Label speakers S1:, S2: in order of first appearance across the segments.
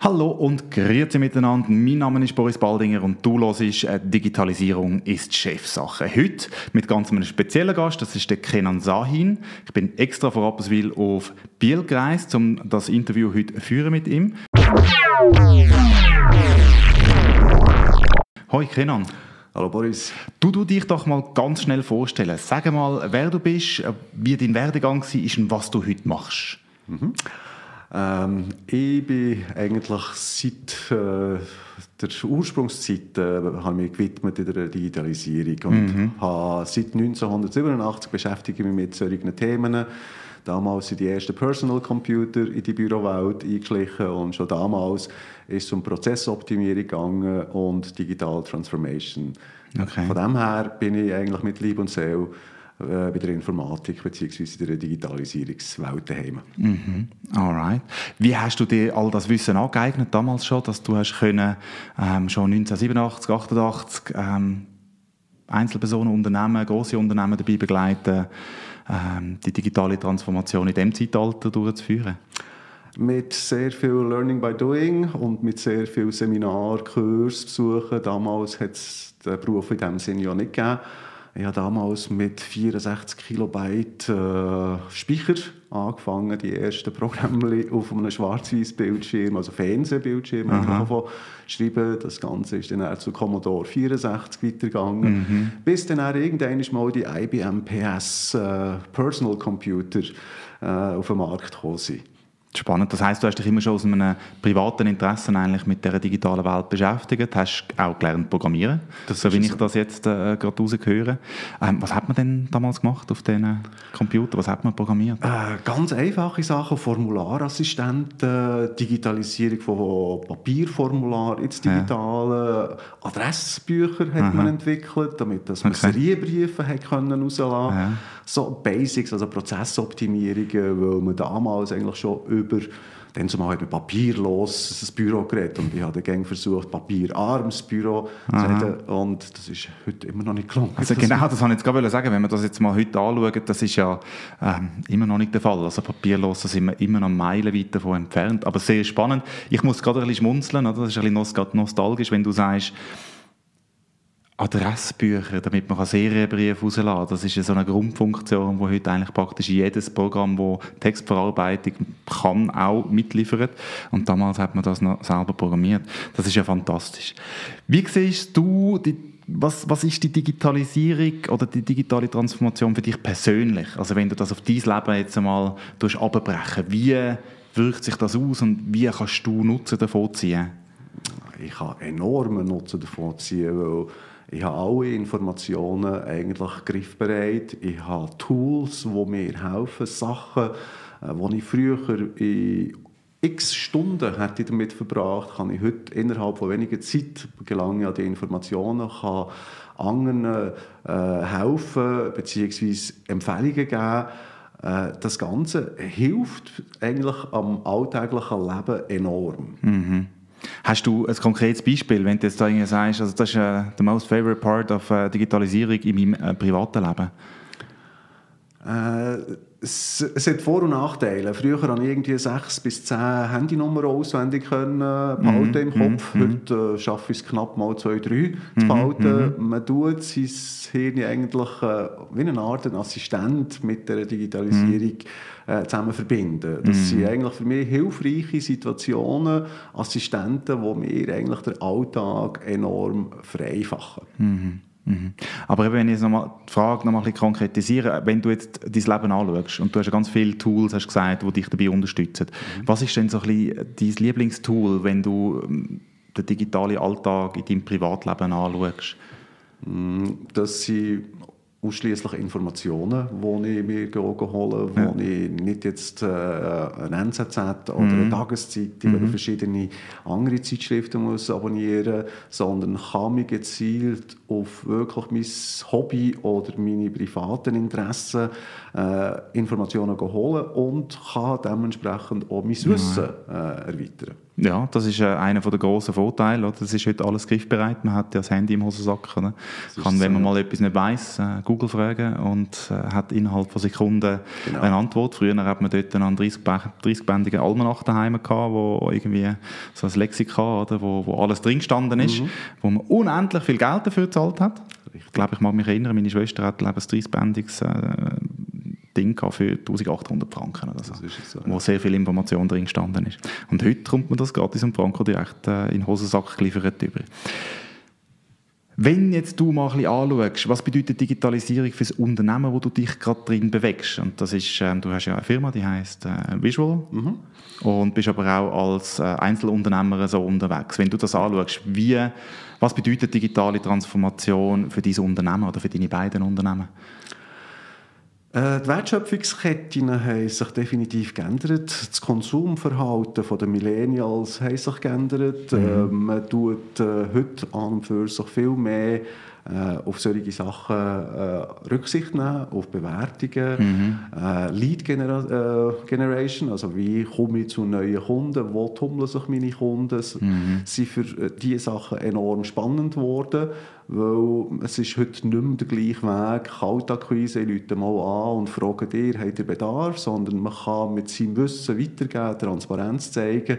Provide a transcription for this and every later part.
S1: Hallo und grüezi miteinander. Mein Name ist Boris Baldinger und du hörst äh, «Digitalisierung ist Chefsache». Heute mit ganz einem speziellen Gast, das ist der Kenan Sahin. Ich bin extra von Rapperswil auf Biel gereist, um das Interview heute zu führen mit ihm. Hoi Kenan.
S2: Hallo Boris.
S1: Du du dich doch mal ganz schnell vorstellen. Sag mal, wer du bist, äh, wie dein Werdegang war und was du heute machst.
S2: Mhm. Ähm, ich bin eigentlich seit äh, der Ursprungszeit äh, habe mich gewidmet in der Digitalisierung und mhm. habe seit 1987 beschäftige mich mit solchen Themen. Damals sind die ersten Personal Computer in die Bürowelt eingeschlichen und schon damals ist es um Prozessoptimierung gegangen und Digital Transformation. Okay. Von dem her bin ich eigentlich mit Lieb und Seele äh, bei der Informatik bzw. in der Digitalisierungswelt daheim.
S1: Mhm. Alright. Wie hast du dir all das Wissen angeeignet damals schon, dass du hast können, ähm, schon 1987, 88 ähm, Einzelpersonen, Unternehmen, große Unternehmen dabei begleiten, ähm, die digitale Transformation in dem Zeitalter durchzuführen?
S2: mit sehr viel Learning by Doing und mit sehr viel Seminar, Kursbesuchen. Damals hat es den Beruf in diesem Sinne ja nicht gegeben. Ich habe damals mit 64 Kilobyte äh, Speicher angefangen, die ersten Programme auf einem schwarz-weiß-Bildschirm, also Fernsehbildschirm, davon schreiben. Das Ganze ist dann zu Commodore 64 weitergegangen, mhm. bis dann irgendwann mal die IBM PS äh, Personal Computer äh, auf den Markt gekommen sind.
S1: Spannend. Das heißt, du hast dich immer schon aus einem privaten Interesse eigentlich mit der digitalen Welt beschäftigt, hast auch gelernt programmieren, das so wie ich das jetzt äh, gerade rausgehöre. Ähm, was hat man denn damals gemacht auf diesen Computer? Was hat man programmiert?
S2: Äh, ganz einfache Sachen, Formularassistenten, Digitalisierung von Papierformularen ins Digitale, ja. Adressbücher hat Aha. man entwickelt, damit dass man okay. Serienbriefe hat können rauslassen. Ja. So Basics, also Prozessoptimierungen, weil man damals eigentlich schon über dann zumal hat man papierlos das Büro geredet und ich habe dann versucht, papierarmes Büro Aha. zu reden und das ist heute immer noch nicht gelungen.
S1: Also genau, das wollte ich jetzt gerade sagen, wenn wir das jetzt mal heute anschauen, das ist ja ähm, immer noch nicht der Fall. Also papierlos, da sind wir immer noch meilenweit davon entfernt, aber sehr spannend. Ich muss gerade ein bisschen schmunzeln, oder? das ist ein bisschen nostalgisch, wenn du sagst, Adressbücher, damit man Serienbriefe rausladen kann. Das ist ja so eine Grundfunktion, die heute eigentlich praktisch jedes Programm, das Textverarbeitung kann, auch mitliefert. Und damals hat man das noch selber programmiert. Das ist ja fantastisch. Wie siehst du, die, was, was ist die Digitalisierung oder die digitale Transformation für dich persönlich? Also wenn du das auf dein Leben jetzt einmal abbrechen wie wirkt sich das aus und wie kannst du Nutzen davon ziehen?
S2: Ich kann enormen Nutzen davon ziehen, weil ich habe alle Informationen eigentlich griffbereit. Ich habe Tools, die mir helfen, Sachen, die äh, ich früher in x Stunden hätte damit verbracht, kann ich heute innerhalb von weniger Zeit gelangen an die Informationen, kann anderen äh, helfen bzw. Empfehlungen geben. Äh, das Ganze hilft eigentlich am alltäglichen Leben enorm.
S1: Mhm. Hast du ein konkretes Beispiel, wenn du jetzt da sagst, also das ist uh, the most favorite part of uh, Digitalisierung in meinem uh, privaten Leben?
S2: Es, es, hat Vor- und Nachteile. Früher konnte ich irgendwie sechs bis zehn Handynummern auswendig können, behalten mm im Kopf. Mm Heute äh, schaffe ich es knapp mal zwei, drei zu mhm, behalten. Mm Man tut sein Hirn eigentlich äh, wie eine Art Assistent mit der Digitalisierung äh, zusammen verbinden. Das mhm. sind eigentlich für mich hilfreiche Situationen, Assistenten, die mir eigentlich den Alltag enorm vereinfachen.
S1: Mhm. Mhm. Aber wenn ich jetzt noch die Frage noch mal ein bisschen konkretisiere, wenn du jetzt dein Leben anschaust und du hast ja ganz viele Tools, hast gesagt, die dich dabei unterstützen, mhm. was ist denn so ein bisschen dein Lieblingstool, wenn du ähm, den digitalen Alltag in deinem Privatleben anschaust?
S2: Mm, das sind ausschließlich Informationen, die ich mir hole, wo ja. ich nicht jetzt äh, ein NZZ oder mhm. eine Tageszeitung mhm. oder verschiedene andere Zeitschriften muss abonnieren sondern kann mich gezielt auf wirklich mein Hobby oder meine privaten Interessen äh, Informationen holen und kann dementsprechend auch mein Wissen äh, erweitern.
S1: Ja, das ist äh, einer der grossen Vorteile. Oder? Das ist heute alles griffbereit. Man hat ja das Handy im Hosensack. Oder? Kann, wenn man mal etwas nicht weiss, äh, Google fragen und äh, hat innerhalb von Sekunden genau. eine Antwort. Früher hat man dort einen 30-bändigen Almanach daheim gehabt, wo irgendwie so ein Lexikon, oder, wo, wo alles drin gestanden ist, mhm. wo man unendlich viel Geld dafür gezahlt hat. Ich glaube, ich mag mich erinnern, meine Schwester hat ein 30-bändiges äh, Ding für 1800 Franken oder so, so wo ja. sehr viel Information drin gestanden ist. Und heute kommt man das gratis am Franco direkt äh, in den Hosensack geliefert über. Wenn jetzt du mal ein bisschen anschaust, was bedeutet Digitalisierung für das Unternehmen, wo du dich gerade drin bewegst? Und das ist, äh, du hast ja eine Firma, die heißt äh, Visual mhm. und bist aber auch als äh, Einzelunternehmer so unterwegs. Wenn du das anschaust, wie, was bedeutet digitale Transformation für dein Unternehmen oder für deine beiden Unternehmen?
S2: Äh, die Wertschöpfungsketten haben sich definitiv geändert. Das Konsumverhalten der Millennials hat sich geändert. Mhm. Äh, man tut äh, heute an und für sich viel mehr auf solche Sachen äh, Rücksicht nehmen, auf Bewertungen, mhm. äh, Lead Genera äh, Generation, also wie komme ich zu neuen Kunden, wo tummeln sich meine Kunden, mhm. sind für äh, diese Sachen enorm spannend geworden, weil es ist heute nicht mehr der gleiche Weg, Kaltakquise, Leute mal an und fragen dir, habt ihr Bedarf, sondern man kann mit seinem Wissen weitergeben, Transparenz zeigen,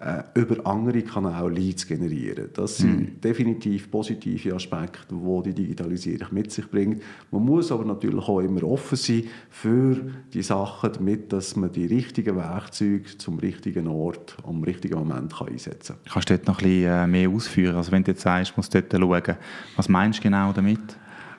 S2: äh, über andere Kanäle Leads generieren. Das sind mhm. definitiv positive Aspekte, die die Digitalisierung mit sich bringt. Man muss aber natürlich auch immer offen sein für die Sachen, damit dass man die richtigen Werkzeuge zum richtigen Ort am richtigen Moment kann einsetzen kann.
S1: Kannst du dort noch ein bisschen äh, mehr ausführen? Also wenn du jetzt sagst, musst du dort schauen, was meinst du genau damit?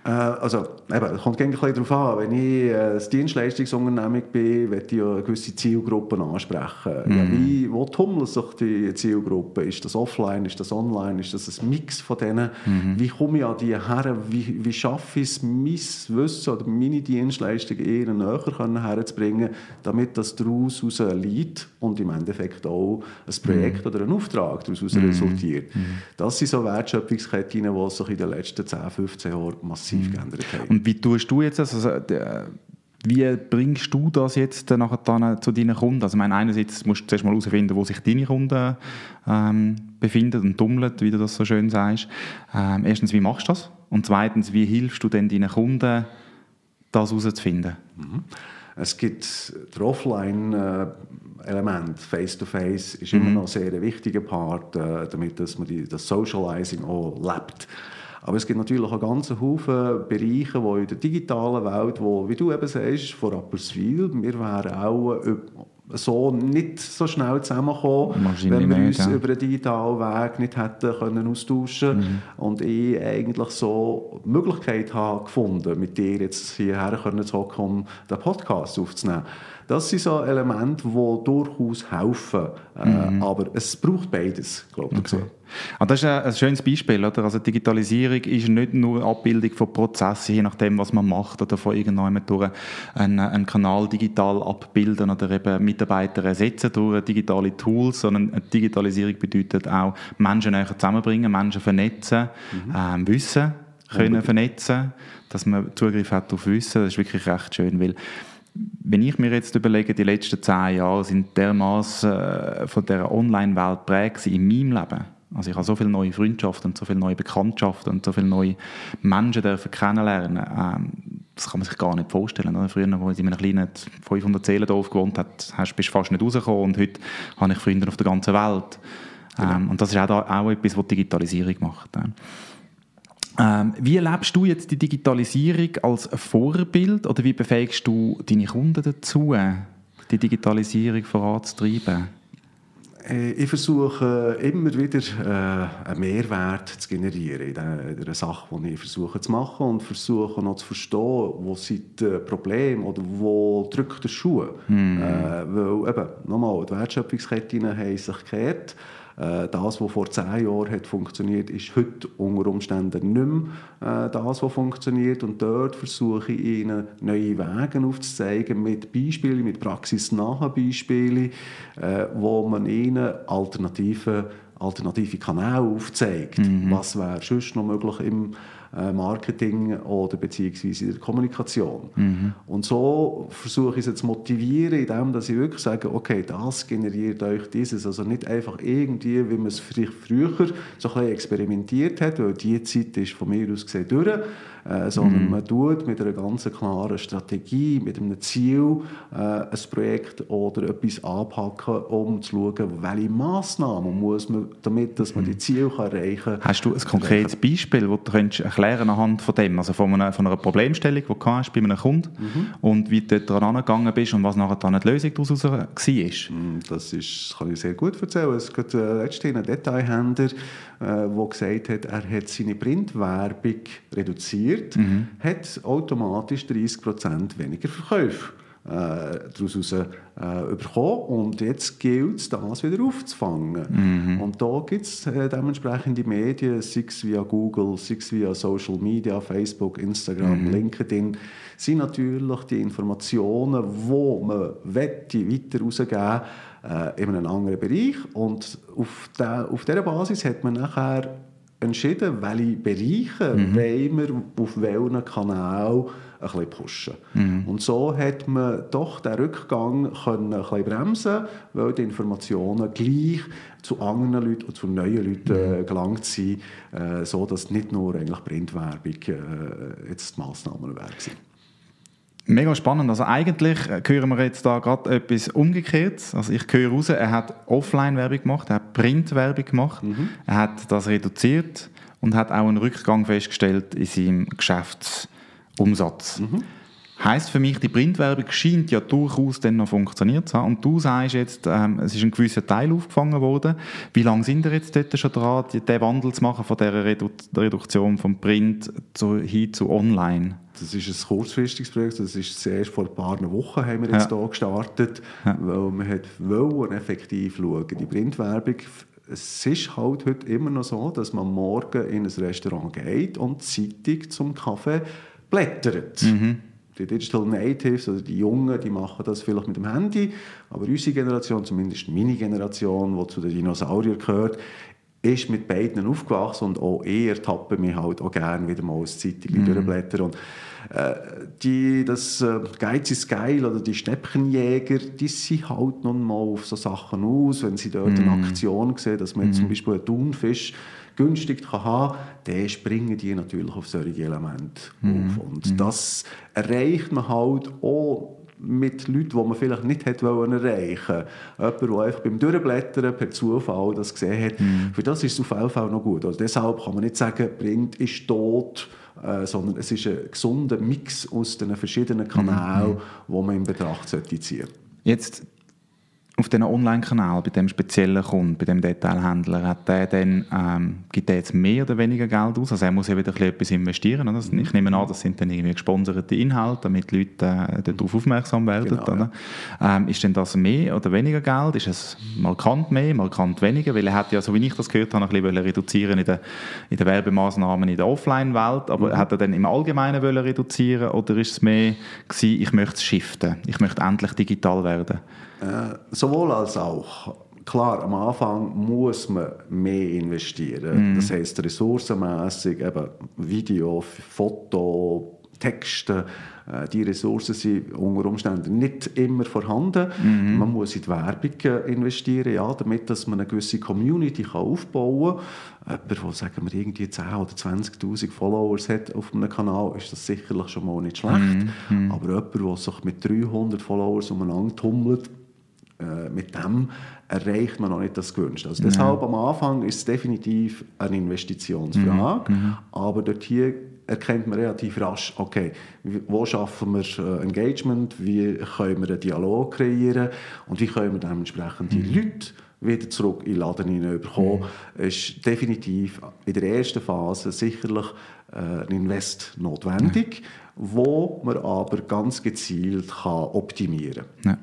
S2: Äh, also, eben, es kommt ein bisschen darauf an. Wenn ich äh, ein Dienstleistungsunternehmen bin, möchte ich ja gewisse Zielgruppen ansprechen. Mm. Ja, wie, wo tummeln sich die Zielgruppen? Ist das offline, ist das online, ist das ein Mix von denen? Mm. Wie komme ich an die her? Wie, wie schaffe ich es, mein Wissen oder meine Dienstleistungen eher näher herzubringen, damit das daraus aus ein und im Endeffekt auch ein Projekt mm. oder ein Auftrag daraus mhm. resultiert. Mhm. Das sind so Wertschöpfungsketten, die sich in den letzten 10, 15 Jahren massiv massiv mhm. geändert haben.
S1: Und wie tust du jetzt das? Also, äh, wie bringst du das jetzt nachher dann zu deinen Kunden? Also, ich meine, einerseits musst du zuerst mal herausfinden, wo sich deine Kunden ähm, befinden und tummeln, wie du das so schön sagst. Ähm, erstens, wie machst du das? Und zweitens, wie hilfst du denn deinen Kunden, das herauszufinden? Mhm.
S2: Es gibt das Offline-Element, Face-to-Face, ist mhm. immer noch ein sehr wichtiger Part, äh, damit dass man die, das Socializing auch lebt. Aber es gibt natürlich auch ganz Haufen Bereiche, wo in der digitalen Welt, wo, wie du eben sagst, vor Rapperswil, wir wären auch so nicht so schnell zusammengekommen, wenn wir uns ja. über einen digitalen Weg nicht hätten können austauschen mhm. und ich eigentlich so die Möglichkeit habe gefunden, mit dir jetzt hierher können zu kommen, den Podcast aufzunehmen. Das sind so Elemente, die durchaus helfen. Äh, mhm. Aber es braucht beides, glaube ich. Okay.
S1: Ah, das ist ein, schönes Beispiel. Oder? Also Digitalisierung ist nicht nur Abbildung von Prozessen, je nachdem, was man macht, oder von irgendjemandem durch einen, einen Kanal digital abbilden oder eben Mitarbeiter ersetzen durch digitale Tools, sondern Digitalisierung bedeutet auch Menschen näher zusammenbringen, Menschen vernetzen, mhm. ähm, Wissen können vernetzen, dass man Zugriff hat auf Wissen. Das ist wirklich recht schön, weil wenn ich mir jetzt überlege, die letzten zehn Jahre sind dermaßen äh, von der Online-Welt prägt in meinem Leben. Also ich habe so viele neue Freundschaften und so viele neue Bekanntschaften und so viele neue Menschen dürfen kennenlernen. Ähm, das kann man sich gar nicht vorstellen. Oder? Früher, als ich in einem kleinen 500 Seelendorf gewohnt habe, bist du fast nicht rausgekommen und heute habe ich Freunde auf der ganzen Welt. Genau. Ähm, und das ist auch, etwas, was die Digitalisierung macht. Ähm, wie erlebst du jetzt die Digitalisierung als Vorbild oder wie befähigst du deine Kunden dazu, die Digitalisierung voranzutreiben?
S2: Äh, ich versuche immer wieder äh, einen Mehrwert zu generieren in der, Sache, die ich versuche zu machen und versuche noch zu verstehen, wo sind die Probleme oder wo drückt der Schuh. Mm. Äh, weil eben, nochmal, die Wertschöpfungsketten haben sich gekehrt. Äh, das, was vor zehn Jahren hat funktioniert, ist heute unter Umständen nicht mehr äh, das, was funktioniert. Und dort versuche ich ihnen neue Wege aufzuzeigen mit Beispielen, mit praxisnahen Beispielen, äh, wo man ihnen alternative, alternative Kanäle aufzeigt. Mhm. Was wäre sonst noch möglich im Marketing oder beziehungsweise in der Kommunikation. Mhm. Und so versuche ich es zu motivieren, indem dass ich wirklich sage, okay, das generiert euch dieses. Also nicht einfach irgendwie, wie man es vielleicht früher so ein bisschen experimentiert hat, weil die Zeit ist von mir aus gesehen durch. Äh, äh, sondern mhm. man tut mit einer ganz klaren Strategie, mit einem Ziel äh, ein Projekt oder etwas anpacken, um zu schauen, welche Massnahmen muss man, damit dass man die mhm. Ziele kann erreichen kann.
S1: Hast du ein konkretes Beispiel, das du könntest erklären anhand von dem, also von einer, von einer Problemstellung, die du hast bei einem Kunden mhm. und wie du dort angegangen bist und was nachher dann die Lösung daraus war?
S2: Mm, das ist, kann ich sehr gut erzählen. Es gibt äh, letztens einen Detailhändler, äh, der gesagt hat, er hat seine Printwerbung reduziert, mhm. hat automatisch 30% weniger Verkäufe äh, daraus äh, bekommen und jetzt gilt es, das wieder aufzufangen. Mhm. Und da gibt es äh, dementsprechende Medien, sei es via Google, sei es via Social Media, Facebook, Instagram, mhm. LinkedIn, sind natürlich die Informationen, die man wette, weiter rausgeben äh, in einem anderen Bereich und auf, der, auf dieser Basis hat man nachher entschieden, welche Bereiche mhm. wollen wir auf welchen Kanal ein bisschen pushen. Mhm. Und so hat man doch den Rückgang können ein bisschen bremsen weil die Informationen gleich zu anderen Leuten und zu neuen Leuten mhm. gelangt sind, äh, so dass nicht nur eigentlich Printwerbung äh, jetzt die Massnahmen wäre.
S1: Mega spannend. Also eigentlich äh, hören wir jetzt da gerade etwas Umgekehrtes. Also ich höre raus, er hat Offline-Werbung gemacht, er hat Print-Werbung gemacht, mhm. er hat das reduziert und hat auch einen Rückgang festgestellt in seinem Geschäftsumsatz. Mhm. Heißt für mich, die Printwerbung scheint ja durchaus dann noch funktioniert zu haben. Und du sagst jetzt, ähm, es ist ein gewisser Teil aufgefangen worden. Wie lange sind wir jetzt dort schon dran, den Wandel zu machen von dieser Redu Reduktion vom Print zu, hin zu Online?
S2: Das ist ein kurzfristiges Projekt. Das ist zuerst vor ein paar Wochen haben wir jetzt ja. hier gestartet, ja. weil wir hat wollen effektiv schauen. Die Printwerbung es ist halt heute immer noch so, dass man morgen in ein Restaurant geht und Zeitung zum Kaffee blättert. Mhm die Digital Natives, also die Jungen, die machen das vielleicht mit dem Handy, aber unsere Generation, zumindest meine Generation, die zu den Dinosauriern gehört, ist mit beiden aufgewachsen und auch eher tappe mich halt auch gerne wieder mal als Zeitung mhm. durchblättern. Und, äh, die, das äh, Geiz ist geil oder die Schnäppchenjäger, die sind halt nun mal auf so Sachen aus, wenn sie dort mhm. eine Aktion sehen, dass man mhm. zum Beispiel einen Thunfisch günstig kann haben kann, dann springen die natürlich auf solche Elemente mhm. auf. Und mhm. das erreicht man halt auch mit Leuten, die man vielleicht nicht hätte wollen erreichen wollte. Jemand, der einfach beim Durchblättern per Zufall das gesehen hat. Mhm. Für das ist es auf jeden Fall noch gut. Also deshalb kann man nicht sagen, Print ist tot, äh, sondern es ist ein gesunder Mix aus den verschiedenen Kanälen, mhm. die man in Betracht ziehen sollte.
S1: Jetzt auf diesem Online-Kanal, bei dem speziellen Kunden, bei dem Detailhändler, hat der dann, ähm, gibt der jetzt mehr oder weniger Geld aus? Also er muss ja wieder etwas investieren. Oder? Also ich nehme an, das sind dann irgendwie gesponserte Inhalte, damit Leute äh, darauf aufmerksam werden. Genau, oder? Ja. Ähm, ist denn das mehr oder weniger Geld? Ist es markant mehr, markant weniger? Weil er hat ja, so wie ich das gehört habe, ein bisschen reduzieren in den, in den Werbemaßnahmen in der Offline-Welt, aber mhm. hat er dann im Allgemeinen wollen reduzieren oder ist es mehr gewesen, ich möchte es shiften, ich möchte endlich digital werden?
S2: Äh, sowohl als auch. Klar, am Anfang muss man mehr investieren. Mm. Das heißt ressourcenmäßig, eben Video, Foto, Texte, äh, die Ressourcen sind unter Umständen nicht immer vorhanden. Mhm. Man muss in die Werbung äh, investieren, ja, damit dass man eine gewisse Community kann aufbauen kann. Jemand, der sagen wir, irgendwie 10.000 oder 20'000 Followers hat auf einem Kanal, ist das sicherlich schon mal nicht schlecht. Mhm. Aber jemand, der sich mit 300 Followers umeinander tummelt, äh, mit dem erreicht man noch nicht das Gewünschte. Also deshalb ja. am Anfang ist es definitiv eine Investitionsfrage, mhm. mhm. aber dort hier erkennt man relativ rasch, okay, wo schaffen wir äh, Engagement, wie können wir einen Dialog kreieren und wie können wir dementsprechend die mhm. Leute wieder zurück in den Laden hineinbekommen, mhm. ist definitiv in der ersten Phase sicherlich äh, ein Invest notwendig, mhm. wo man aber ganz gezielt kann optimieren
S1: kann.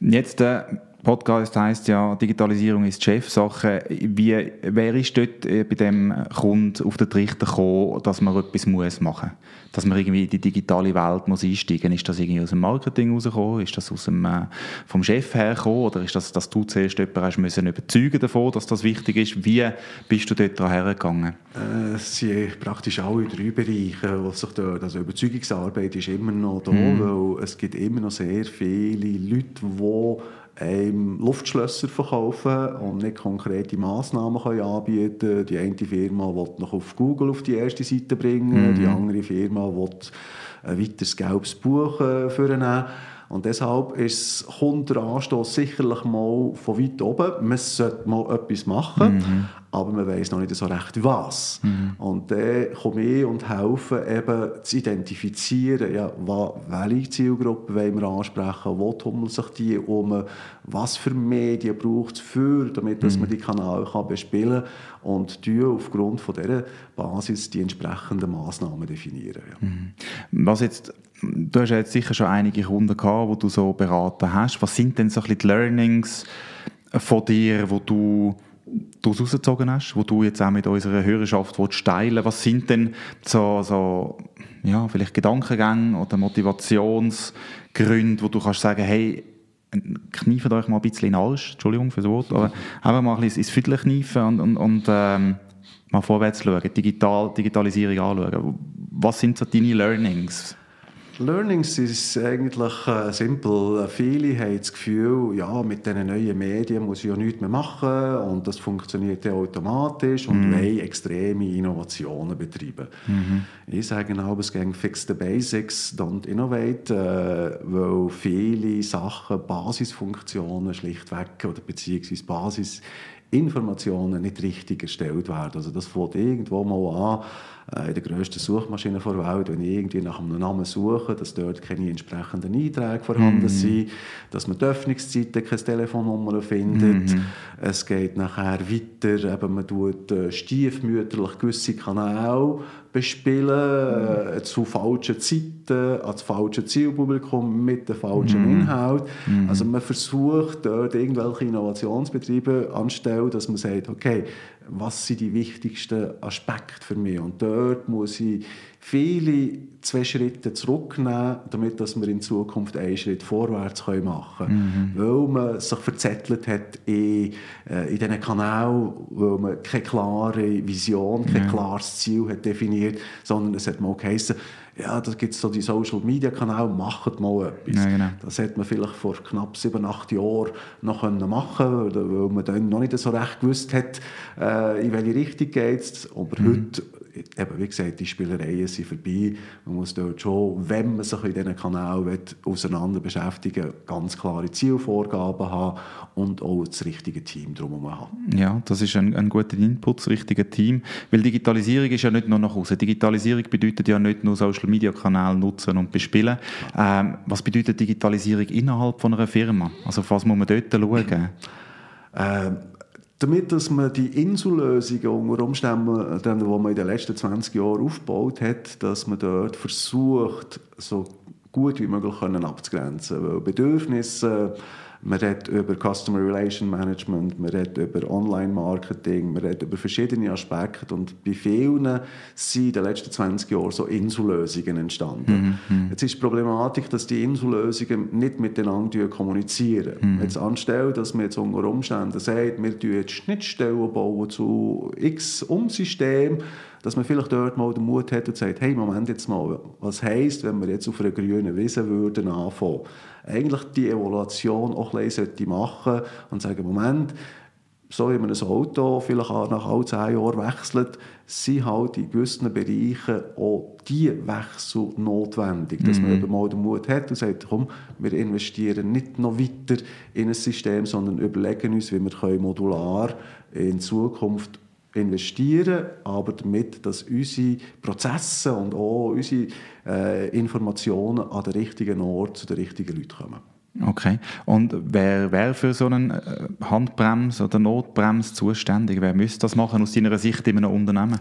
S1: Ja. Jetzt äh Podcast heißt ja, Digitalisierung ist Chefsache. Wie, wer ist dort äh, bei dem Kunden auf den Trichter gekommen, dass man etwas muss machen muss? Dass man irgendwie in die digitale Welt muss einsteigen muss? Ist das irgendwie aus dem Marketing rausgekommen? Ist das aus dem, äh, vom Chef hergekommen? Oder ist das, dass du zuerst jemanden hast müssen überzeugen davon, dass das wichtig ist? Wie bist du dort hergegangen?
S2: Äh, es sind praktisch alle drei Bereiche, wo sich dort, also Überzeugungsarbeit ist immer noch da, mm. weil es gibt immer noch sehr viele Leute, die einem Luftschlösser verkaufen und nicht konkrete Massnahmen können anbieten Die eine Firma will noch auf Google auf die erste Seite bringen, mhm. die andere Firma will ein weiteres gelbes Buch äh, vornehmen. Und deshalb ist, kommt der Anstoß sicherlich mal von weit oben. Man sollte mal etwas machen, mhm. aber man weiß noch nicht so recht, was. Mhm. Und dann komme ich und helfe eben zu identifizieren, ja, welche Zielgruppe wollen wir ansprechen, wo tummeln sich die um, was für Medien braucht es für, damit dass mhm. man die Kanäle kann bespielen kann und aufgrund von dieser Basis die entsprechenden Massnahmen definieren. Ja.
S1: Mhm. Was jetzt du hast ja jetzt sicher schon einige Kunden gehabt, wo du so beraten hast. Was sind denn so ein bisschen die Learnings von dir, wo du daraus rausgezogen hast, wo du jetzt auch mit unserer Hörerschaft teilen Was sind denn so, so ja, vielleicht Gedankengänge oder Motivationsgründe, wo du kannst sagen, hey, kniefet euch mal ein bisschen in den Arsch, Entschuldigung für das Wort, aber einfach mal ein bisschen ins Viertel kneifen und, und, und ähm, mal vorwärts schauen, Digital, Digitalisierung anschauen. Was sind so deine Learnings?
S2: Learnings ist eigentlich äh, simpel. Viele haben das Gefühl, ja, mit diesen neuen Medien muss ich ja nichts mehr machen und das funktioniert ja automatisch und mhm. wollen extreme Innovationen betreiben. Mhm. Ich sage genau, es geht fix the basics, don't innovate, äh, weil viele Sachen, Basisfunktionen schlichtweg oder beziehungsweise Basisinformationen nicht richtig erstellt werden. Also das fängt irgendwo mal an, in der grössten Suchmaschine der Welt, wenn ich irgendwie nach einem Namen suche, dass dort keine entsprechenden Einträge vorhanden mhm. sind, dass man die Öffnungszeiten keine Telefonnummer findet. Mhm. Es geht nachher weiter, eben man tut äh, stiefmütterlich gewisse Kanäle bespielen, äh, zu falschen Zeiten, an das falsche Zielpublikum, mit dem falschen mm. Inhalt. Mm. Also man versucht dort irgendwelche Innovationsbetriebe anstelle, dass man sagt, okay, was sind die wichtigsten Aspekte für mich? Und dort muss ich viele zwei Schritte zurücknehmen, damit dass wir in Zukunft einen Schritt vorwärts machen können. Mhm. Weil man sich verzettelt hat in, äh, in diesen Kanälen, weil man keine klare Vision, kein ja. klares Ziel hat definiert, sondern es hat mal geheißen, ja, da gibt es so die Social Media Kanäle, macht mal etwas. Ja, genau. Das hätte man vielleicht vor knapp sieben, acht Jahren noch machen können, weil man dann noch nicht so recht gewusst hat, äh, in welche Richtung geht es. Aber mhm. heute eben, wie gesagt, die Spielereien sind vorbei. Man muss dort schon, wenn man sich in diesen Kanal auseinander beschäftigen ganz klare Zielvorgaben haben und auch das richtige Team drumherum haben.
S1: Ja, das ist ein, ein guter Input, das richtige Team. Weil Digitalisierung ist ja nicht nur nach außen. Digitalisierung bedeutet ja nicht nur Social Media Kanäle nutzen und bespielen. Ähm, was bedeutet Digitalisierung innerhalb von einer Firma? Also auf was muss man dort schauen?
S2: Ähm, damit dass man die Insellösungen unter Umständen, die man in den letzten 20 Jahren aufgebaut hat, dass man dort versucht, so gut wie möglich abzugrenzen. Weil Bedürfnisse man redet über Customer Relation Management, man redet über Online-Marketing, man redet über verschiedene Aspekte und bei vielen sind in den letzten 20 Jahren so Insellösungen entstanden. Mhm. Jetzt ist die Problematik, dass die Insellösungen nicht miteinander kommunizieren. Mhm. Jetzt anstelle, dass man jetzt unter Umständen sagt, wir bauen jetzt Schnittstellen bauen zu x Umsystemen, dass man vielleicht dort mal den Mut hat und sagt, hey, Moment jetzt mal, was heisst, wenn wir jetzt auf einer grünen Wiese würden anfangen? Eigentlich die Evaluation auch ein bisschen machen und sagen, Moment, so wie man ein Auto vielleicht auch nach all zehn Jahren wechselt, sind halt in gewissen Bereichen auch die Wechsel notwendig. Dass man mhm. mal den Mut hat und sagt, komm, wir investieren nicht noch weiter in ein System, sondern überlegen uns, wie wir modular in Zukunft investieren, aber damit, dass unsere Prozesse und auch unsere äh, Informationen an den richtigen Ort zu den richtigen Leuten kommen.
S1: Okay. Und wer wäre für so einen äh, Handbremse oder Notbremse zuständig? Wer müsste das machen aus deiner Sicht in einem Unternehmen?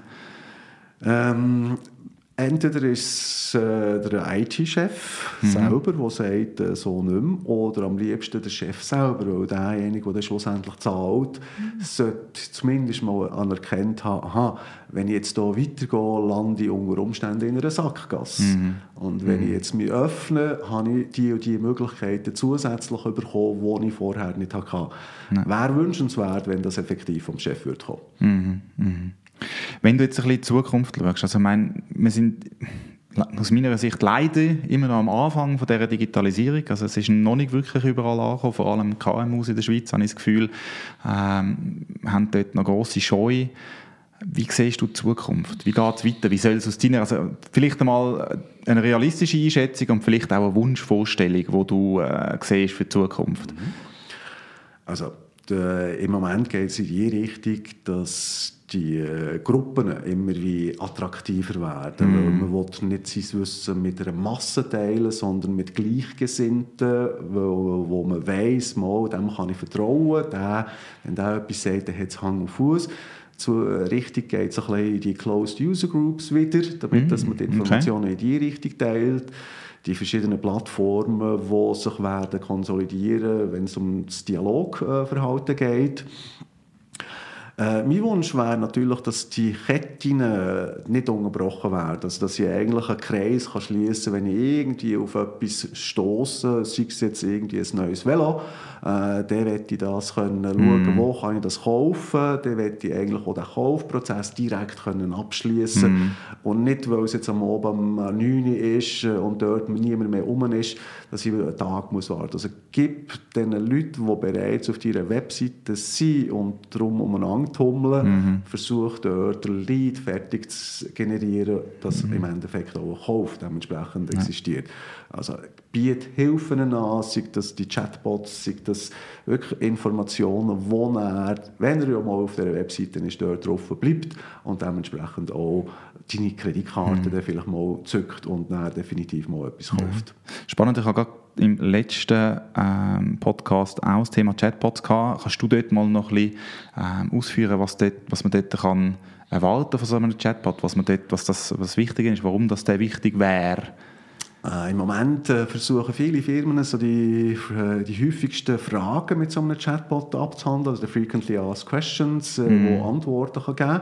S2: Ähm, Entweder ist es äh, der IT-Chef mhm. selber, der sagt, äh, so nicht mehr, oder am liebsten der Chef selber, weil derjenige, der schlussendlich zahlt, mhm. sollte zumindest mal anerkannt haben, aha, wenn ich jetzt hier weitergehe, lande ich unter Umständen in einer Sackgasse. Mhm. Und wenn ich mhm. jetzt mich öffne, habe ich die und die Möglichkeiten zusätzlich bekommen, die ich vorher nicht hatte. Wäre wünschenswert, wenn das effektiv vom Chef würde kommen.
S1: Mhm. Wenn du jetzt ein bisschen in die Zukunft schaust, also ich meine, wir sind aus meiner Sicht leider immer noch am Anfang von dieser Digitalisierung. Also es ist noch nicht wirklich überall angekommen, vor allem KMUs in der Schweiz, habe ich das Gefühl, ähm, haben dort noch grosse Scheu. Wie siehst du die Zukunft? Wie geht es weiter? Wie soll es aus deiner, also vielleicht einmal eine realistische Einschätzung und vielleicht auch eine Wunschvorstellung, die du äh, siehst für die Zukunft?
S2: Also äh, im Moment geht es in die Richtung, dass die äh, Gruppen immer wie attraktiver werden. Mm. Weil man will nicht sein Wissen mit einer Masse teilen, sondern mit Gleichgesinnten, wo, wo man weiss, mal, dem kann ich vertrauen, der, wenn der etwas sagt, dann hat es Hang und Fuß. Zur Richtung geht es ein bisschen in die Closed User Groups wieder, damit mm. dass man die Informationen okay. in die Richtung teilt die verschiedenen Plattformen, die sich werden konsolidieren, wenn es um das Dialogverhalten geht. Äh, mein Wunsch wäre natürlich, dass die Ketten äh, nicht unterbrochen werden. Also, dass ich eigentlich einen Kreis kann schließen kann, wenn ich irgendwie auf etwas stoße, sei es jetzt irgendwie ein neues Velo, äh, dann möchte ich das können schauen, mm. wo kann ich das kaufen, dann möchte ich eigentlich auch den Kaufprozess direkt können abschließen mm. und nicht, weil es jetzt am Abend um 9 Uhr ist und dort niemand mehr rum ist, dass ich einen Tag muss warten muss. Also gib den Leuten, die bereits auf deiner Webseite sind und darum umeinander tummeln, mhm. versuch dort ein Lead fertig zu generieren, dass mhm. im Endeffekt auch ein Kauf dementsprechend ja. existiert. Also biet Hilfen an, sei das die Chatbots, sei das wirklich Informationen, wo er, wenn er ja mal auf der Webseite ist, dort drauf bleibt und dementsprechend auch deine Kreditkarte mhm. vielleicht mal zückt und dann definitiv mal etwas kauft.
S1: Spannend, ich habe gerade im letzten ähm, Podcast auch das Thema Chatbots gehabt. Kannst du dort mal noch ein bisschen ähm, ausführen, was, dort, was man dort kann erwarten von so einem Chatbot, was, man dort, was, das, was wichtig ist, warum das der wichtig wäre?
S2: Äh, Im Moment äh, versuchen viele Firmen so die, äh, die häufigsten Fragen mit so einem Chatbot abzuhandeln, also die Frequently Asked Questions, äh, mm. wo Antworten kann geben kann.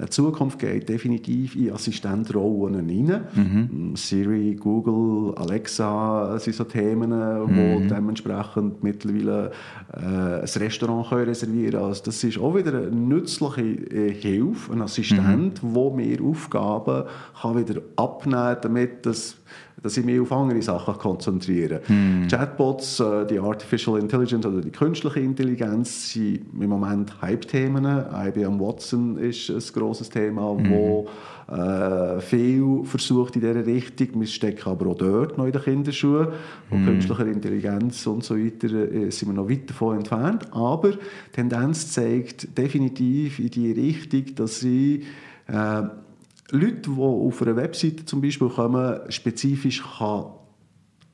S2: Die Zukunft geht definitiv in Assistentrollen rein. Mhm. Siri, Google, Alexa sind so Themen, mhm. wo dementsprechend mittlerweile äh, ein Restaurant können reservieren können. Also das ist auch wieder eine nützliche äh, Hilfe, ein Assistent, mhm. wo mir Aufgaben kann wieder abnehmen kann, damit das dass ich mich auf andere Sachen konzentriere. Mm. Chatbots, äh, die Artificial Intelligence oder die künstliche Intelligenz sind im Moment Hype-Themen. IBM Watson ist ein grosses Thema, mm. wo äh, viel versucht in dieser Richtung. Wir stecken aber auch dort noch in den Kinderschuhen. Und mm. künstlicher Intelligenz und so weiter äh, sind wir noch weit davon entfernt. Aber die Tendenz zeigt definitiv in die Richtung, dass sie äh, Leute, die auf einer Webseite zum Beispiel kommen, spezifisch kann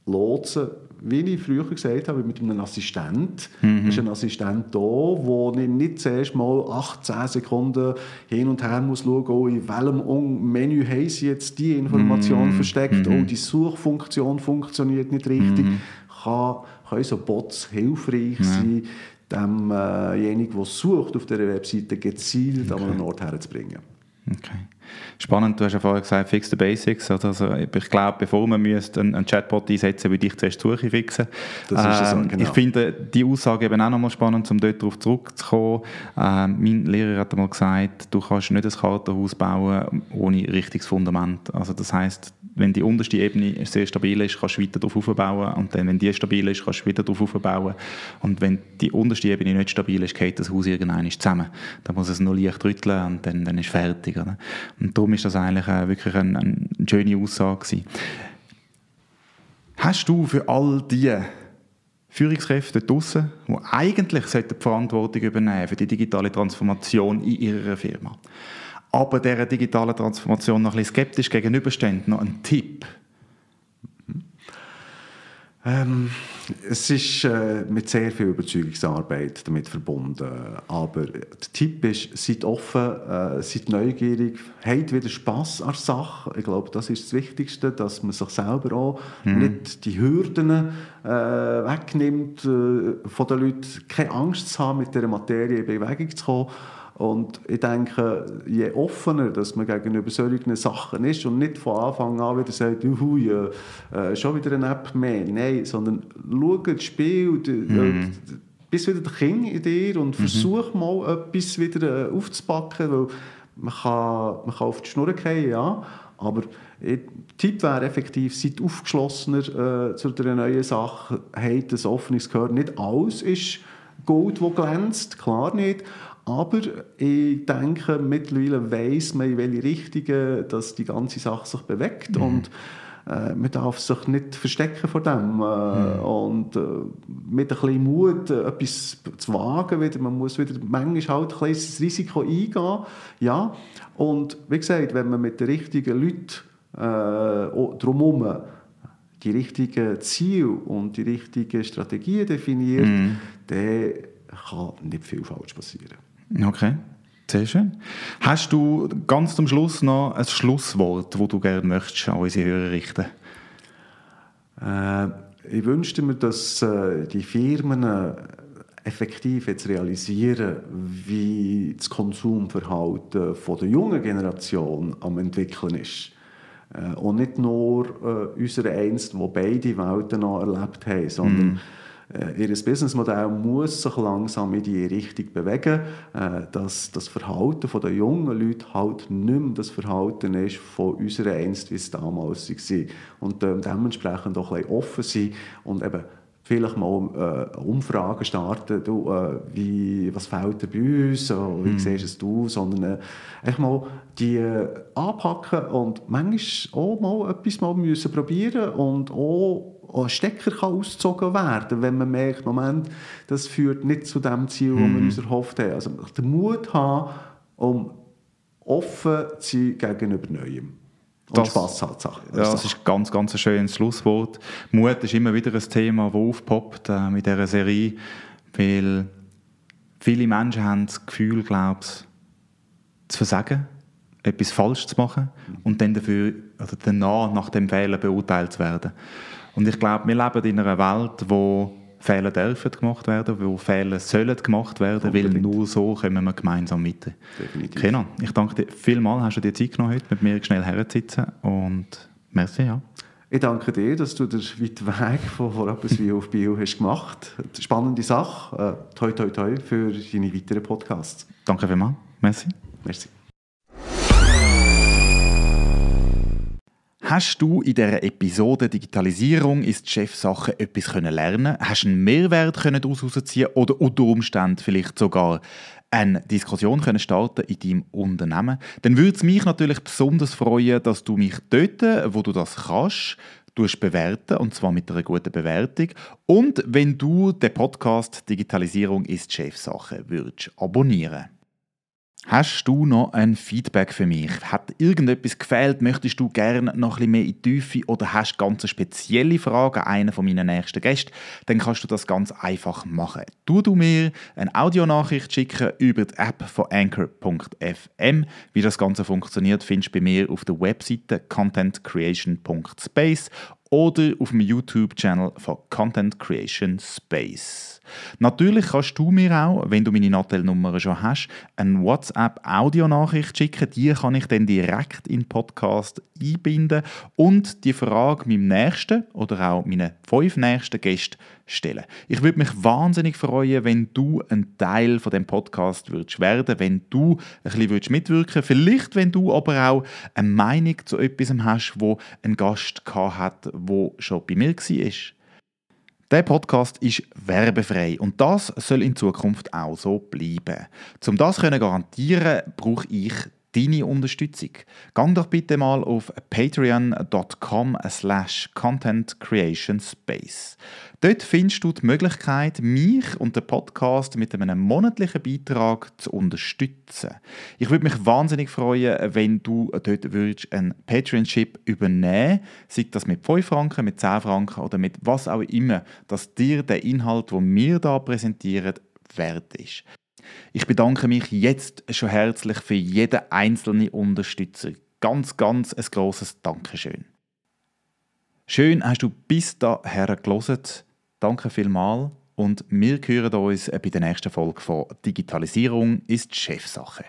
S2: lotsen wie ich früher gesagt habe, mit einem Assistent. Mhm. ist ein Assistent da, wo ich nicht zuerst mal 18 Sekunden hin und her muss schauen, oh, in welchem Menü haben sie jetzt die Information mhm. versteckt, mhm. oh, die Suchfunktion funktioniert nicht richtig. Mhm. Kann, können so Bots hilfreich ja. sein, demjenigen, der sucht auf dieser Webseite, gezielt okay. an einen Ort herzubringen.
S1: Okay. Spannend, du hast ja vorher gesagt, fix the basics. Also, ich glaube, bevor man einen, einen Chatbot einsetzen würde ich zuerst die Suche fixen. Das ist ähm, so, genau. Ich finde die Aussage eben auch nochmal spannend, um dort darauf zurückzukommen. Ähm, mein Lehrer hat einmal gesagt, du kannst nicht ein Kartenhaus bauen ohne richtiges Fundament. Also das heißt, wenn die unterste Ebene sehr stabil ist, kannst du weiter darauf aufbauen und dann, wenn die stabil ist, kannst du wieder darauf aufbauen und wenn die unterste Ebene nicht stabil ist, geht das Haus irgendwann zusammen. Dann muss es nur leicht rütteln und dann, dann ist es fertig. Oder? Und darum ist das eigentlich äh, wirklich eine, eine schöne Aussage gewesen. Hast du für all die Führungskräfte draussen, die eigentlich die Verantwortung übernehmen für die digitale Transformation in ihrer Firma, aber dieser digitalen Transformation noch ein bisschen skeptisch gegenüberstehen, noch ein Tipp?
S2: Ähm, es ist äh, mit sehr viel Überzeugungsarbeit damit verbunden. Aber der Tipp ist, seid offen, äh, seid neugierig, habt wieder Spass an der Sache. Ich glaube, das ist das Wichtigste, dass man sich selber auch mhm. nicht die Hürden äh, wegnimmt äh, von den Leuten, keine Angst zu haben, mit dieser Materie in Bewegung zu kommen und ich denke, je offener dass man gegenüber solchen Sachen ist und nicht von Anfang an wieder sagt, Juhu, ja, äh, schon wieder eine App mehr. Nein, sondern schau das Spiel, mhm. bist wieder der King in dir und mhm. versuch mal etwas wieder äh, aufzupacken, weil man kann, man kann auf die Schnur gehen, ja, Aber Tipp wäre effektiv, seid aufgeschlossener äh, zu der neuen Sache, habt ein offenes Gehör. Nicht alles ist Gold, das glänzt, klar nicht. Aber ich denke, mittlerweile weiss man, in welche Richtung dass die ganze Sache sich bewegt. Mhm. Und äh, man darf sich nicht verstecken vor dem. Äh, mhm. Und äh, mit ein bisschen Mut äh, etwas zu wagen, wieder, man muss wieder manchmal halt ein kleines Risiko eingehen. Ja. Und wie gesagt, wenn man mit den richtigen Leuten äh, drumherum die richtigen Ziele und die richtigen Strategien definiert, mhm. dann kann nicht viel falsch passieren.
S1: Okay. Sehr schön. Hast du ganz zum Schluss noch ein Schlusswort, das du gerne möchtest an unsere Hörer richten?
S2: Äh, ich wünschte mir, dass äh, die Firmen äh, effektiv jetzt realisieren, wie das Konsumverhalten von der jungen Generation am entwickeln ist. Äh, und nicht nur äh, unsere einst, die beide Welten noch erlebt haben, sondern mm äh, ihr Businessmodell muss sich langsam in die Richtung bewegen, äh, dass das Verhalten der jungen Leute halt nicht mehr das Verhalten ist von unserer Einst, wie es damals war. Und ähm, dementsprechend auch ein bisschen offen sein und eben vielleicht mal äh, Umfragen starten, du, äh, wie, was fehlt dir bei uns, oder wie mm. siehst es du, sondern äh, mal die äh, anpacken und manchmal auch mal etwas mal müssen probieren und auch ein Stecker kann ausgezogen werden, wenn man merkt, Moment, das führt nicht zu dem Ziel, das mm. wir uns erhofft haben. Also den Mut haben, um offen zu sein gegenüber Neuem. Und das, Spass hat
S1: Sache. Ja, das ist ganz, ganz ein schönes Schlusswort. Mut ist immer wieder ein Thema, das aufpoppt äh, mit dieser Serie, weil viele Menschen haben das Gefühl, glaube ich, zu versagen, etwas falsch zu machen und dann dafür, oder danach nach dem Fehler beurteilt zu werden. Und ich glaube, wir leben in einer Welt, wo Fehler dürfen gemacht werden, wo Fehler sollen gemacht werden, weil nur so kommen wir gemeinsam weiter. Definitiv. Kenan, ich danke dir vielmals, hast du dir Zeit genommen, heute mit mir schnell herzusitzen und merci, ja.
S2: Ich danke dir, dass du den weiten Weg von wie auf Bio hast gemacht. Spannende Sache. Äh, toi, toi, toi für deine weiteren Podcasts.
S1: Danke vielmals. Merci.
S2: Merci.
S1: Hast du in dieser Episode Digitalisierung ist Chefsache etwas können lernen? Hast einen Mehrwert können daraus ziehen oder unter Umständen vielleicht sogar eine Diskussion können starten in deinem Unternehmen? Dann würde es mich natürlich besonders freuen, dass du mich dort, wo du das kannst, bewerten und zwar mit einer guten Bewertung und wenn du den Podcast Digitalisierung ist Chefsache würdest abonnieren. Hast du noch ein Feedback für mich? Hat irgendetwas gefehlt? Möchtest du gerne noch ein bisschen mehr in die Tiefe oder hast ganz spezielle Fragen an einen von meinen nächsten Gästen? Dann kannst du das ganz einfach machen. Du du mir eine Audionachricht schicken über die App von Anchor.fm. Wie das Ganze funktioniert, findest du bei mir auf der Webseite contentcreation.space oder auf dem YouTube-Channel von Content Creation Space. Natürlich kannst du mir auch, wenn du meine Nattel-Nummer schon hast, eine WhatsApp-Audionachricht schicken. Die kann ich dann direkt in den Podcast einbinden und die Frage meinem nächsten oder auch meinen fünf nächsten Gästen stellen. Ich würde mich wahnsinnig freuen, wenn du ein Teil von dem Podcast würdest werden, wenn du ein bisschen würdest mitwirken, vielleicht wenn du aber auch eine Meinung zu etwas hast, wo ein Gast hat, wo schon bei mir war. Der Podcast ist werbefrei und das soll in Zukunft auch so bleiben. Um das zu garantieren, brauche ich deine Unterstützung. Gang doch bitte mal auf patreon.com slash contentcreationspace. Dort findest du die Möglichkeit, mich und den Podcast mit einem monatlichen Beitrag zu unterstützen. Ich würde mich wahnsinnig freuen, wenn du dort würdest einen Patreonship übernehmen sei das mit 5 Franken, mit 10 Franken oder mit was auch immer, dass dir der Inhalt, den wir hier präsentieren, wert ist. Ich bedanke mich jetzt schon herzlich für jeden einzelnen Unterstützer. Ganz, ganz ein grosses Dankeschön. Schön hast du bis daher gelesen. Danke vielmals und wir hören uns bei der nächsten Folge von Digitalisierung ist Chefsache.